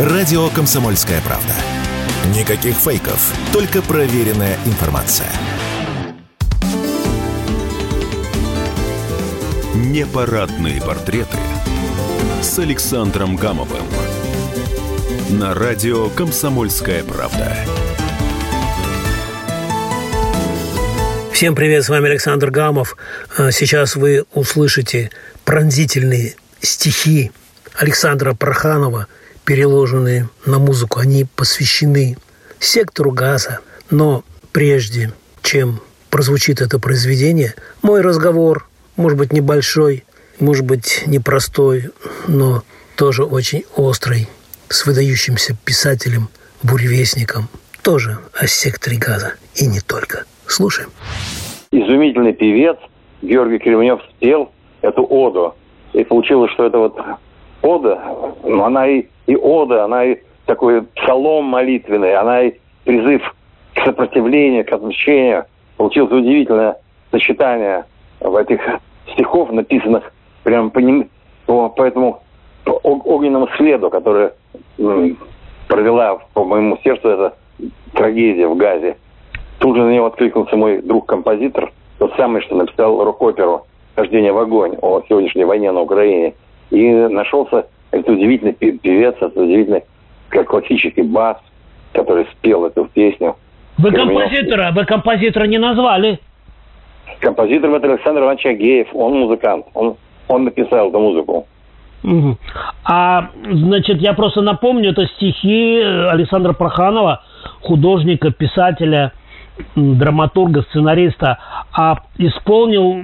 Радио «Комсомольская правда». Никаких фейков, только проверенная информация. Непарадные портреты с Александром Гамовым. На радио «Комсомольская правда». Всем привет, с вами Александр Гамов. А, сейчас вы услышите пронзительные стихи Александра Проханова, переложенные на музыку. Они посвящены сектору газа. Но прежде, чем прозвучит это произведение, мой разговор, может быть, небольшой, может быть, непростой, но тоже очень острый, с выдающимся писателем, буревестником, тоже о секторе газа и не только. Слушаем. Изумительный певец Георгий Кремнев спел эту оду. И получилось, что это вот ода, ну, она и, и ода, она и такой псалом молитвенный, она и призыв к сопротивлению, к отмщению. Получилось удивительное сочетание в этих стихов, написанных прямо по, ним, по, по этому по огненному следу, который м, провела по моему сердцу эта трагедия в Газе. Тут же на него откликнулся мой друг-композитор, тот самый, что написал рок-оперу «Хождение в огонь» о сегодняшней войне на Украине. И нашелся этот удивительный певец, этот удивительный как классический бас, который спел эту песню. Вы композитора, вы композитора не назвали? Композитор это Александр Иванович Агеев, он музыкант, он, он написал эту музыку. Угу. А, значит, я просто напомню, это стихи Александра Проханова, художника, писателя, драматурга, сценариста, а исполнил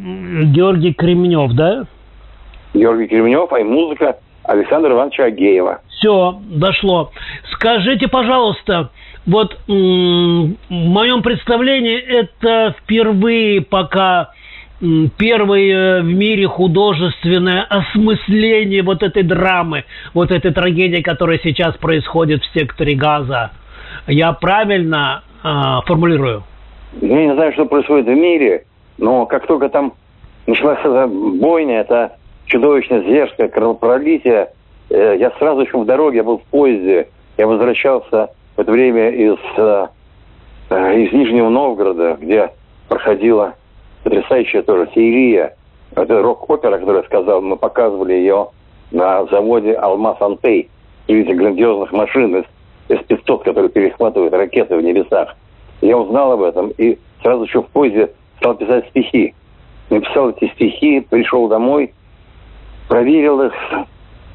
Георгий Кремнев, да? Георгий Кремнев, а и музыка Александра Ивановича Агеева. Все, дошло. Скажите, пожалуйста, вот в моем представлении это впервые пока первое в мире художественное осмысление вот этой драмы, вот этой трагедии, которая сейчас происходит в секторе газа. Я правильно э, формулирую? Я не знаю, что происходит в мире, но как только там началась эта бойня, это чудовищное зверское кровопролитие, э, я сразу еще в дороге, я был в поезде, я возвращался в это время из, э, э, из Нижнего Новгорода, где проходила потрясающая тоже серия. Это рок-опера, которую я сказал, мы показывали ее на заводе «Алмаз Антей». Видите, грандиозных машин из С-500, которые перехватывают ракеты в небесах. Я узнал об этом и сразу еще в поезде стал писать стихи. Написал эти стихи, пришел домой, проверил их,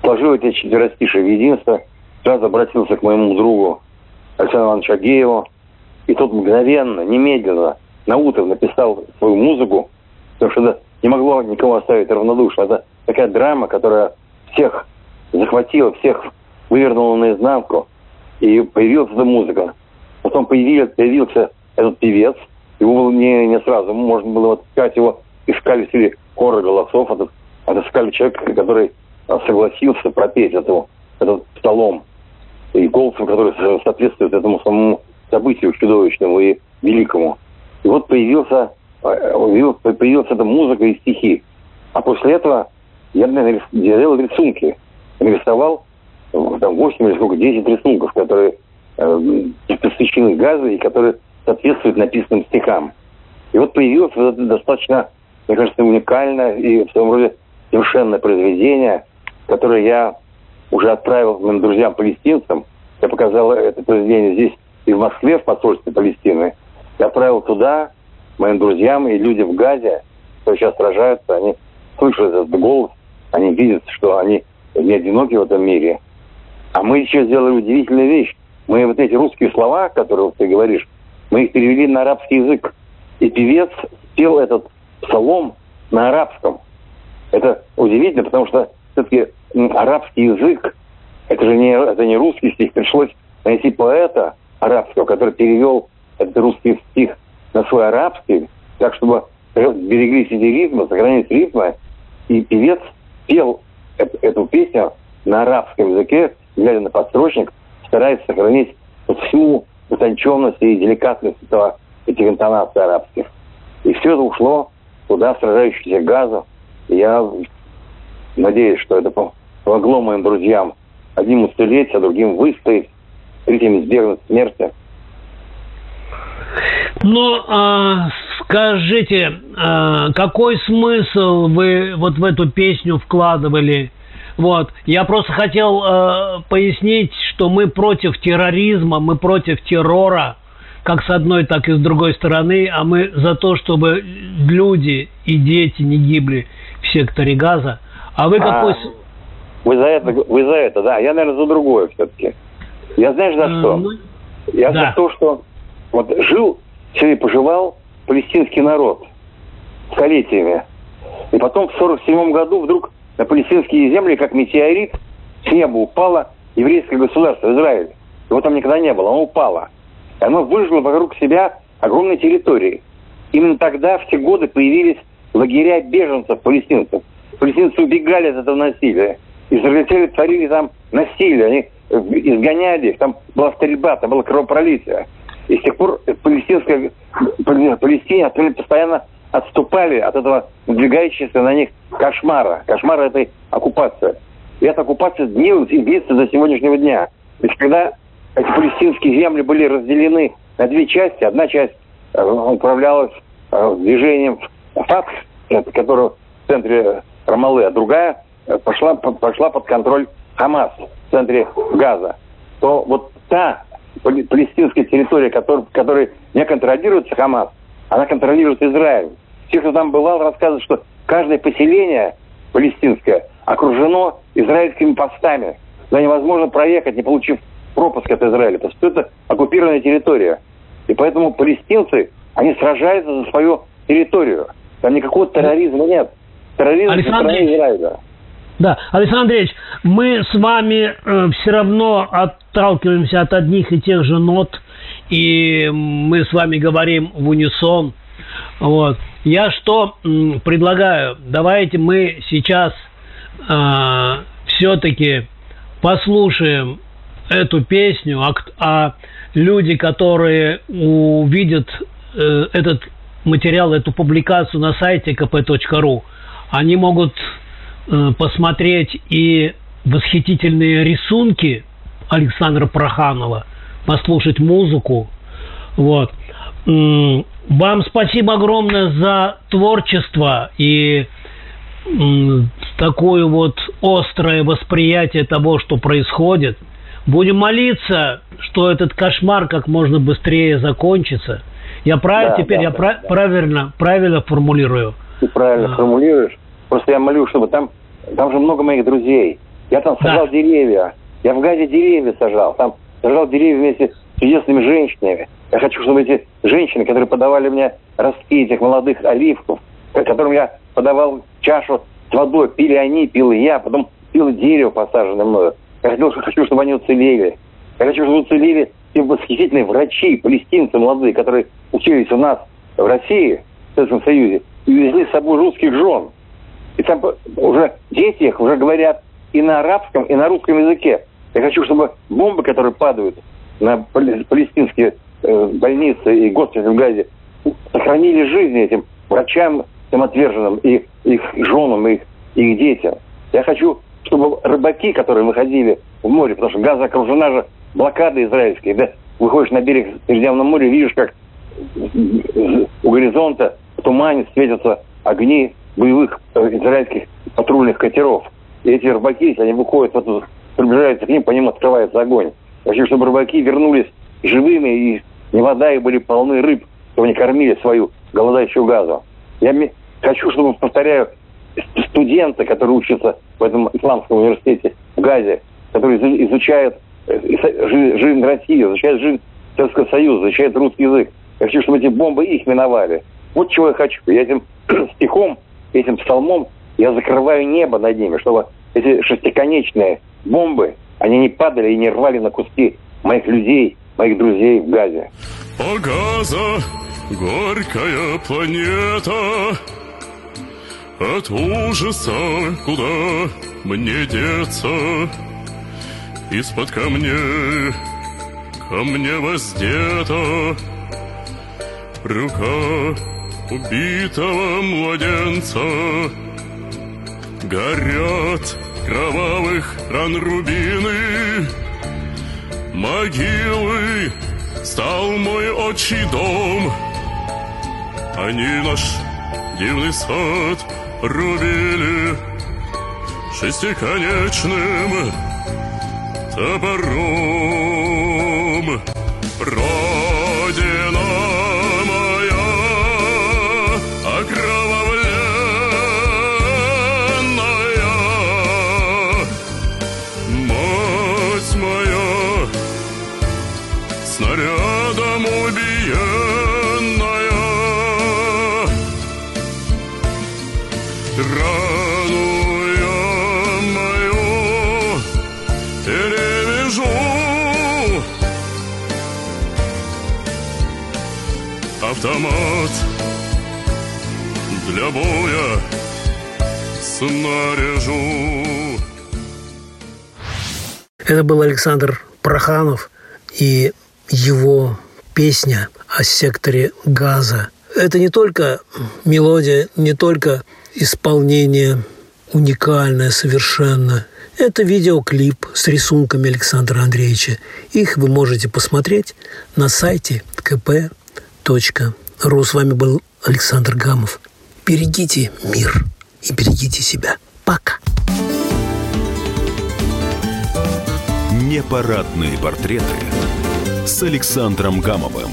сложил эти четверостишие в единство, сразу обратился к моему другу Александру Ивановичу Агееву, и тот мгновенно, немедленно, на утро написал свою музыку, потому что это не могло никого оставить равнодушно. Это такая драма, которая всех захватила, всех вывернула наизнанку, и появилась эта музыка. Потом появился, появился этот певец, его было не, не сразу, можно было вот искать его, искали среди хора голосов, этот отыскали человека, который согласился пропеть эту, этот псалом. И голосом, который соответствует этому самому событию чудовищному и великому. И вот появился, э, появилась эта музыка и стихи. А после этого я делал рисунки. Нарисовал там 8 или сколько, 10 рисунков, которые э, посвящены газу и которые соответствуют написанным стихам. И вот появилось вот это достаточно, мне кажется, уникальное и в своем роде совершенное произведение, которое я уже отправил моим друзьям-палестинцам. Я показал это произведение здесь и в Москве, в посольстве Палестины. Я отправил туда моим друзьям и людям в Газе, кто сейчас сражаются, они слышат этот голос, они видят, что они не одиноки в этом мире. А мы еще сделали удивительную вещь. Мы вот эти русские слова, которые ты говоришь, мы их перевели на арабский язык. И певец спел этот псалом на арабском. Это удивительно, потому что все-таки арабский язык, это же не, это не русский стих, пришлось найти поэта арабского, который перевел этот русский стих на свой арабский, так чтобы береглись эти ритмы, сохранились ритмы, и певец пел эту, песню на арабском языке, глядя на подстрочник, стараясь сохранить всю утонченность и деликатность этого, этих интонаций арабских. И все это ушло туда, сражающийся газом, я надеюсь, что это помогло моим друзьям одним уцелеть, а другим выстоять, третьим избегнуть смерти. Ну, а, скажите, а, какой смысл вы вот в эту песню вкладывали? Вот, я просто хотел э, пояснить, что мы против терроризма, мы против террора, как с одной, так и с другой стороны, а мы за то, чтобы люди и дети не гибли в секторе газа. А вы какой... А, вы за это, вы за это, да. Я, наверное, за другое все-таки. Я знаешь за что? Ну, я да. за то, что вот жил, себе поживал палестинский народ столетиями. И потом в 47 году вдруг на палестинские земли, как метеорит, с неба упало еврейское государство Израиль. Его там никогда не было, оно упало. И оно выжило вокруг себя огромные территории. Именно тогда, в те годы, появились лагеря беженцев, палестинцев. Палестинцы убегали от этого насилия. Израильтяне творили там насилие, они изгоняли их, там была стрельба, там было кровопролитие. И с тех пор палестинская, Палестине постоянно отступали от этого надвигающегося на них кошмара. Кошмара этой оккупации. И эта оккупация длилась и длится до сегодняшнего дня. То есть когда эти палестинские земли были разделены на две части, одна часть э, управлялась э, движением ФАТ, которое в центре Рамалы, а другая э, пошла, пошла под контроль Хамас в центре Газа, то вот та палестинская территория, которая, которая не контролируется Хамас, она контролирует Израиль. Те, кто там бывал, рассказывают, что каждое поселение палестинское окружено израильскими постами. Туда невозможно проехать, не получив пропуск от Израиля, потому что это оккупированная территория. И поэтому палестинцы, они сражаются за свою территорию. Там никакого терроризма нет. Терроризм Александр в Израиля. Да, Александр Андреевич, мы с вами э, все равно отталкиваемся от одних и тех же нот, и мы с вами говорим в унисон. Вот. Я что м, предлагаю? Давайте мы сейчас э, все-таки послушаем эту песню, а, а люди, которые увидят э, этот материал, эту публикацию на сайте kp.ru, они могут э, посмотреть и восхитительные рисунки Александра Проханова, послушать музыку. Вот. Вам спасибо огромное за творчество и такое вот острое восприятие того, что происходит. Будем молиться, что этот кошмар как можно быстрее закончится. Я правильно да, теперь да, я да, прав, да. правильно правильно формулирую. Ты правильно а. формулируешь. Просто я молю, чтобы там там же много моих друзей. Я там сажал да. деревья. Я в Газе деревья сажал. Там сажал деревья вместе с чудесными женщинами. Я хочу, чтобы эти женщины, которые подавали мне ростки этих молодых оливков, которым я подавал чашу с водой, пили они, пил я, потом пил дерево, посаженное мною. Я хотел, хочу, чтобы они уцелели. Я хочу, чтобы уцелели те восхитительные врачи, палестинцы молодые, которые учились у нас в России, в Советском Союзе, и увезли с собой русских жен. И там уже дети их уже говорят и на арабском, и на русском языке. Я хочу, чтобы бомбы, которые падают на палестинские э, больницы и госпитали в Газе, сохранили жизни этим врачам, тем отверженным, и их женам, и их, их детям. Я хочу, чтобы рыбаки, которые выходили в море, потому что Газа окружена же блокадой израильской, да, выходишь на берег Средиземного моря, видишь, как у горизонта в тумане светятся огни боевых э, израильских патрульных катеров. И эти рыбаки, если они выходят, вот, приближаются к ним, по ним открывается огонь. Хочу, чтобы рыбаки вернулись живыми, и не вода, и были полны рыб, чтобы они кормили свою голодающую газу. Я хочу, чтобы, повторяю, студенты, которые учатся в этом исламском университете в Газе, которые изучают жизнь России, изучают жизнь Советского Союза, изучают русский язык. Я хочу, чтобы эти бомбы их миновали. Вот чего я хочу. Я этим стихом, этим псалмом, я закрываю небо над ними, чтобы эти шестиконечные бомбы, они не падали и не рвали на куски моих людей, моих друзей в Газе. О, Газа, горькая планета, от ужаса куда мне деться? Из-под камней ко мне воздета. Рука убитого младенца. Горят кровавых ран рубины. Могилы стал мой отчий дом. Они наш дивный сад рубили Шестиконечным топором Родина моя окровавленная. Мать моя снарядом убиенная Автомат для боя снаряжу Это был Александр Проханов и его песня о секторе газа. Это не только мелодия, не только исполнение уникальное совершенно. Это видеоклип с рисунками Александра Андреевича. Их вы можете посмотреть на сайте kp.ru. С вами был Александр Гамов. Берегите мир и берегите себя. Пока. Непарадные портреты с Александром Гамовым